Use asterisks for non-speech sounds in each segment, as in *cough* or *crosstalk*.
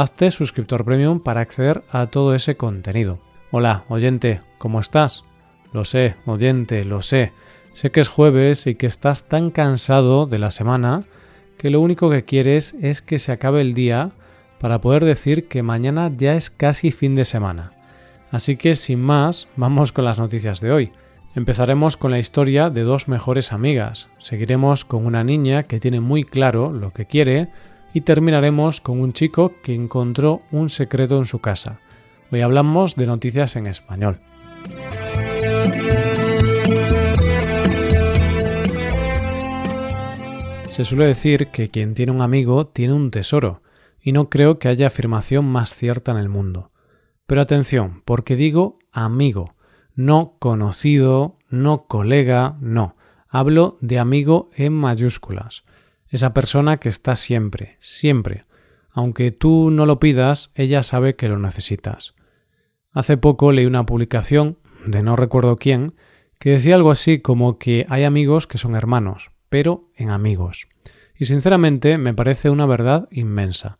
Hazte suscriptor premium para acceder a todo ese contenido. Hola, oyente, ¿cómo estás? Lo sé, oyente, lo sé. Sé que es jueves y que estás tan cansado de la semana que lo único que quieres es que se acabe el día para poder decir que mañana ya es casi fin de semana. Así que sin más, vamos con las noticias de hoy. Empezaremos con la historia de dos mejores amigas, seguiremos con una niña que tiene muy claro lo que quiere y terminaremos con un chico que encontró un secreto en su casa. Hoy hablamos de noticias en español. Se suele decir que quien tiene un amigo tiene un tesoro, y no creo que haya afirmación más cierta en el mundo. Pero atención, porque digo amigo, no conocido, no colega, no. Hablo de amigo en mayúsculas. Esa persona que está siempre, siempre. Aunque tú no lo pidas, ella sabe que lo necesitas. Hace poco leí una publicación, de no recuerdo quién, que decía algo así como que hay amigos que son hermanos, pero en amigos. Y sinceramente me parece una verdad inmensa.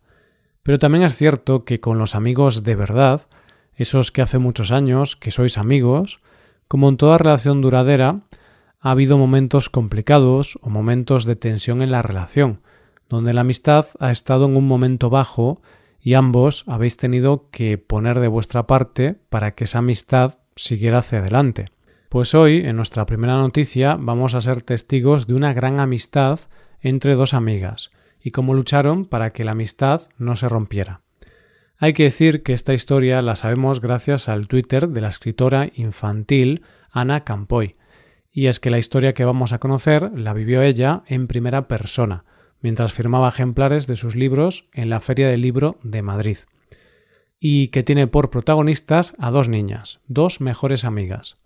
Pero también es cierto que con los amigos de verdad, esos que hace muchos años que sois amigos, como en toda relación duradera, ha habido momentos complicados o momentos de tensión en la relación, donde la amistad ha estado en un momento bajo y ambos habéis tenido que poner de vuestra parte para que esa amistad siguiera hacia adelante. Pues hoy, en nuestra primera noticia, vamos a ser testigos de una gran amistad entre dos amigas, y cómo lucharon para que la amistad no se rompiera. Hay que decir que esta historia la sabemos gracias al Twitter de la escritora infantil Ana Campoy, y es que la historia que vamos a conocer la vivió ella en primera persona, mientras firmaba ejemplares de sus libros en la Feria del Libro de Madrid, y que tiene por protagonistas a dos niñas, dos mejores amigas.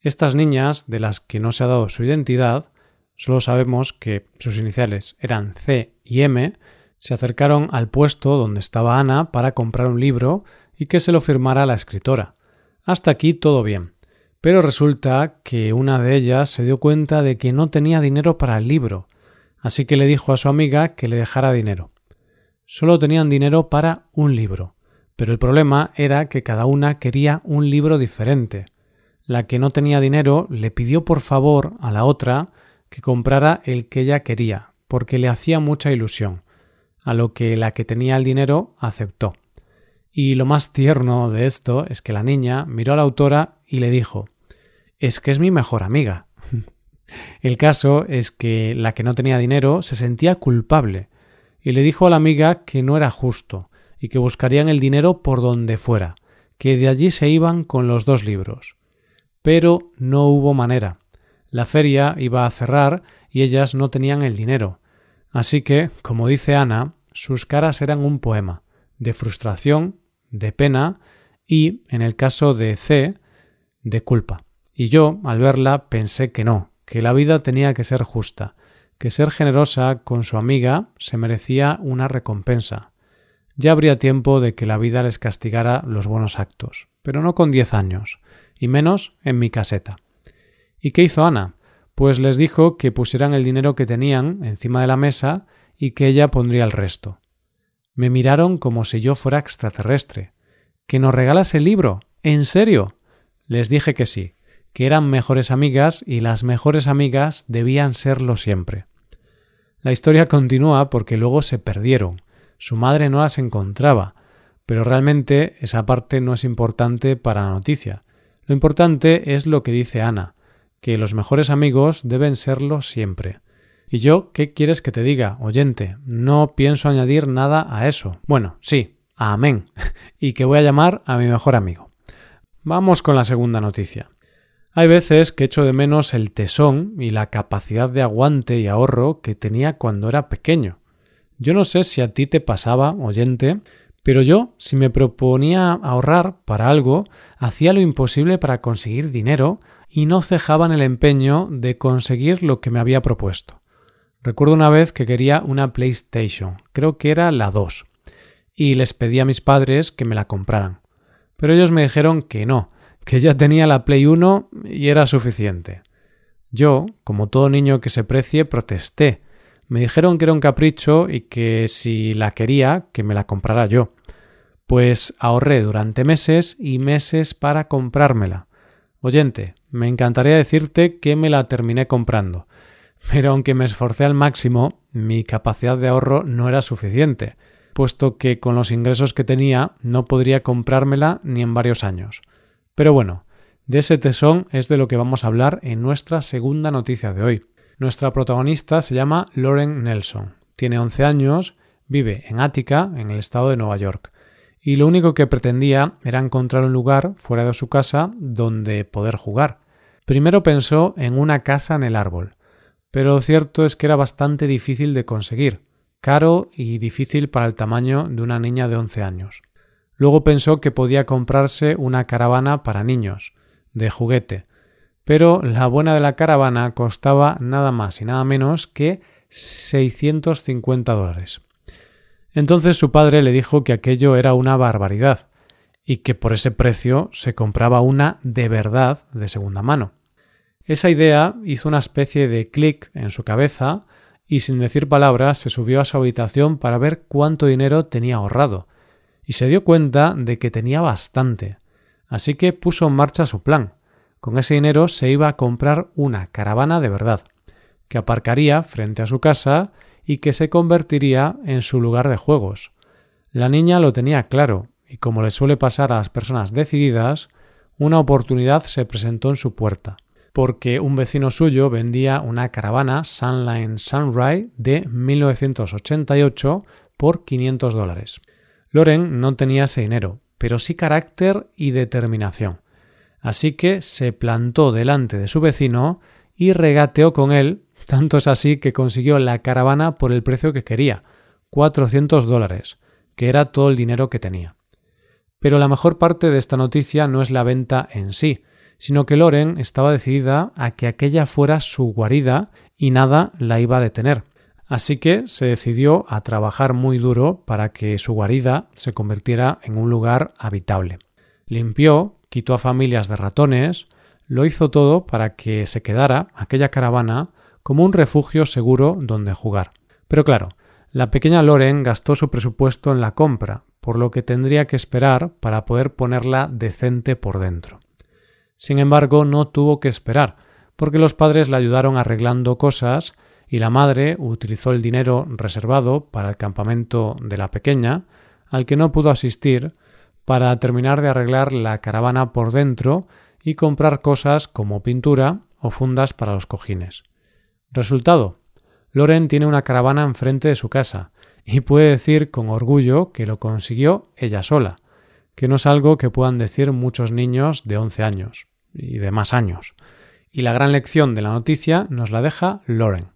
Estas niñas, de las que no se ha dado su identidad, Solo sabemos que sus iniciales eran C y M, se acercaron al puesto donde estaba Ana para comprar un libro y que se lo firmara la escritora. Hasta aquí todo bien. Pero resulta que una de ellas se dio cuenta de que no tenía dinero para el libro, así que le dijo a su amiga que le dejara dinero. Solo tenían dinero para un libro, pero el problema era que cada una quería un libro diferente. La que no tenía dinero le pidió por favor a la otra que comprara el que ella quería, porque le hacía mucha ilusión, a lo que la que tenía el dinero aceptó. Y lo más tierno de esto es que la niña miró a la autora y le dijo Es que es mi mejor amiga. el caso es que la que no tenía dinero se sentía culpable y le dijo a la amiga que no era justo y que buscarían el dinero por donde fuera, que de allí se iban con los dos libros. Pero no hubo manera, la feria iba a cerrar y ellas no tenían el dinero. Así que, como dice Ana, sus caras eran un poema, de frustración, de pena y, en el caso de C, de culpa. Y yo, al verla, pensé que no, que la vida tenía que ser justa, que ser generosa con su amiga se merecía una recompensa. Ya habría tiempo de que la vida les castigara los buenos actos, pero no con diez años, y menos en mi caseta. ¿Y qué hizo Ana? Pues les dijo que pusieran el dinero que tenían encima de la mesa y que ella pondría el resto. Me miraron como si yo fuera extraterrestre. ¿Que nos regalas el libro? ¿En serio? Les dije que sí, que eran mejores amigas y las mejores amigas debían serlo siempre. La historia continúa porque luego se perdieron. Su madre no las encontraba, pero realmente esa parte no es importante para la noticia. Lo importante es lo que dice Ana, que los mejores amigos deben serlo siempre. Y yo, ¿qué quieres que te diga, oyente? No pienso añadir nada a eso. Bueno, sí, amén. *laughs* y que voy a llamar a mi mejor amigo. Vamos con la segunda noticia. Hay veces que echo de menos el tesón y la capacidad de aguante y ahorro que tenía cuando era pequeño. Yo no sé si a ti te pasaba, oyente, Pero yo, si me proponía ahorrar para algo, hacía lo imposible para conseguir dinero y no cejaba en el empeño de conseguir lo que me había propuesto. Recuerdo una vez que quería una PlayStation, creo que era la 2, y les pedí a mis padres que me la compraran. Pero ellos me dijeron que no, que ya tenía la Play 1 y era suficiente. Yo, como todo niño que se precie, protesté. Me dijeron que era un capricho y que si la quería, que me la comprara yo. Pues ahorré durante meses y meses para comprármela. Oyente, me encantaría decirte que me la terminé comprando, pero aunque me esforcé al máximo, mi capacidad de ahorro no era suficiente, puesto que con los ingresos que tenía no podría comprármela ni en varios años. Pero bueno, de ese tesón es de lo que vamos a hablar en nuestra segunda noticia de hoy. Nuestra protagonista se llama Lauren Nelson. Tiene 11 años, vive en Ática, en el estado de Nueva York, y lo único que pretendía era encontrar un lugar fuera de su casa donde poder jugar. Primero pensó en una casa en el árbol, pero lo cierto es que era bastante difícil de conseguir, caro y difícil para el tamaño de una niña de 11 años. Luego pensó que podía comprarse una caravana para niños, de juguete, pero la buena de la caravana costaba nada más y nada menos que 650 dólares. Entonces su padre le dijo que aquello era una barbaridad y que por ese precio se compraba una de verdad de segunda mano. Esa idea hizo una especie de clic en su cabeza y sin decir palabras se subió a su habitación para ver cuánto dinero tenía ahorrado, y se dio cuenta de que tenía bastante. Así que puso en marcha su plan. Con ese dinero se iba a comprar una caravana de verdad, que aparcaría frente a su casa y que se convertiría en su lugar de juegos. La niña lo tenía claro, y como le suele pasar a las personas decididas, una oportunidad se presentó en su puerta, porque un vecino suyo vendía una caravana Sunline Sunrise de 1988 por 500 dólares. Loren no tenía ese dinero, pero sí carácter y determinación. Así que se plantó delante de su vecino y regateó con él *laughs* tanto es así que consiguió la caravana por el precio que quería, 400 dólares, que era todo el dinero que tenía. Pero la mejor parte de esta noticia no es la venta en sí, sino que Loren estaba decidida a que aquella fuera su guarida y nada la iba a detener. Así que se decidió a trabajar muy duro para que su guarida se convirtiera en un lugar habitable. Limpió, quitó a familias de ratones, lo hizo todo para que se quedara aquella caravana como un refugio seguro donde jugar. Pero claro, la pequeña Loren gastó su presupuesto en la compra, por lo que tendría que esperar para poder ponerla decente por dentro. Sin embargo, no tuvo que esperar, porque los padres la ayudaron arreglando cosas y la madre utilizó el dinero reservado para el campamento de la pequeña, al que no pudo asistir, para terminar de arreglar la caravana por dentro y comprar cosas como pintura o fundas para los cojines. Resultado. Loren tiene una caravana enfrente de su casa y puede decir con orgullo que lo consiguió ella sola, que no es algo que puedan decir muchos niños de 11 años y de más años. Y la gran lección de la noticia nos la deja Loren.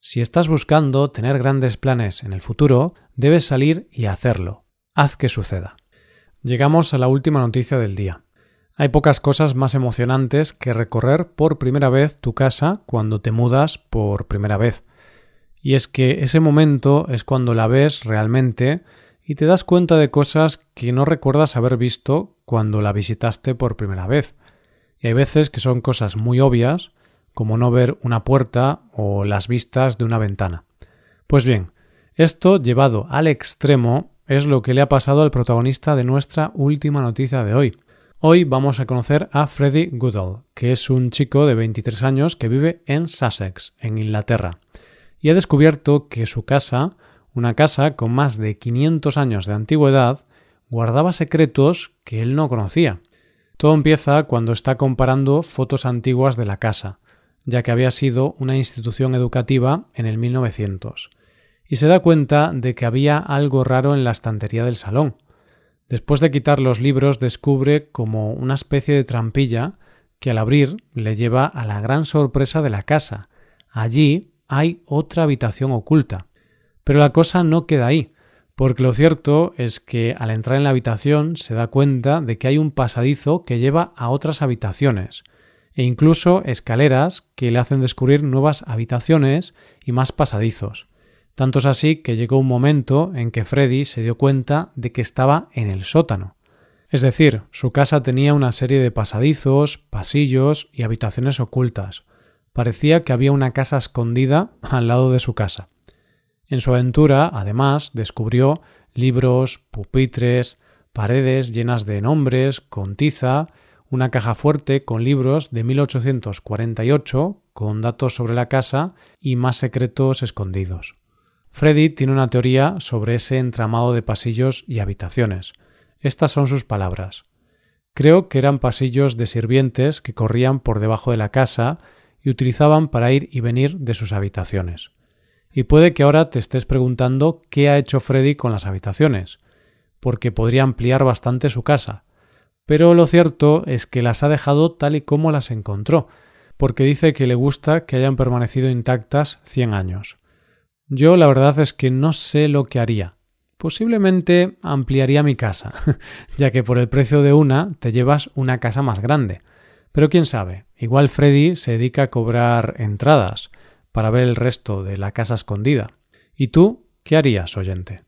Si estás buscando tener grandes planes en el futuro, debes salir y hacerlo. Haz que suceda. Llegamos a la última noticia del día. Hay pocas cosas más emocionantes que recorrer por primera vez tu casa cuando te mudas por primera vez. Y es que ese momento es cuando la ves realmente y te das cuenta de cosas que no recuerdas haber visto cuando la visitaste por primera vez. Y hay veces que son cosas muy obvias, como no ver una puerta o las vistas de una ventana. Pues bien, esto llevado al extremo es lo que le ha pasado al protagonista de nuestra última noticia de hoy. Hoy vamos a conocer a Freddie Goodall, que es un chico de 23 años que vive en Sussex, en Inglaterra, y ha descubierto que su casa, una casa con más de 500 años de antigüedad, guardaba secretos que él no conocía. Todo empieza cuando está comparando fotos antiguas de la casa, ya que había sido una institución educativa en el 1900, y se da cuenta de que había algo raro en la estantería del salón, Después de quitar los libros descubre como una especie de trampilla que al abrir le lleva a la gran sorpresa de la casa. Allí hay otra habitación oculta. Pero la cosa no queda ahí, Porque lo cierto es que al entrar en la habitación se da cuenta de que hay un pasadizo que lleva a otras habitaciones e incluso escaleras que le hacen descubrir nuevas habitaciones y más pasadizos. Tanto es así que llegó un momento en que Freddy se dio cuenta de que estaba en el sótano. Es decir, su casa tenía una serie de pasadizos, pasillos y habitaciones ocultas. Parecía que había una casa escondida al lado de su casa. En su aventura, además, descubrió libros, pupitres, paredes llenas de nombres, con tiza, una caja fuerte con libros de 1848 con datos sobre la casa y más secretos escondidos. Freddy tiene una teoría sobre ese entramado de pasillos y habitaciones. Estas son sus palabras. Creo que eran pasillos de sirvientes que corrían por debajo de la casa y utilizaban para ir y venir de sus habitaciones. Y puede que ahora te estés preguntando qué ha hecho Freddy con las habitaciones, porque podría ampliar bastante su casa. Pero lo cierto es que las ha dejado tal y como las encontró, porque dice que le gusta que hayan permanecido intactas 100 años. Yo la verdad es que no sé lo que haría. Posiblemente ampliaría mi casa, *laughs* ya que por el precio de una te llevas una casa más grande. Pero quién sabe, igual Freddy se dedica a cobrar entradas para ver el resto de la casa escondida. ¿Y tú qué harías, oyente?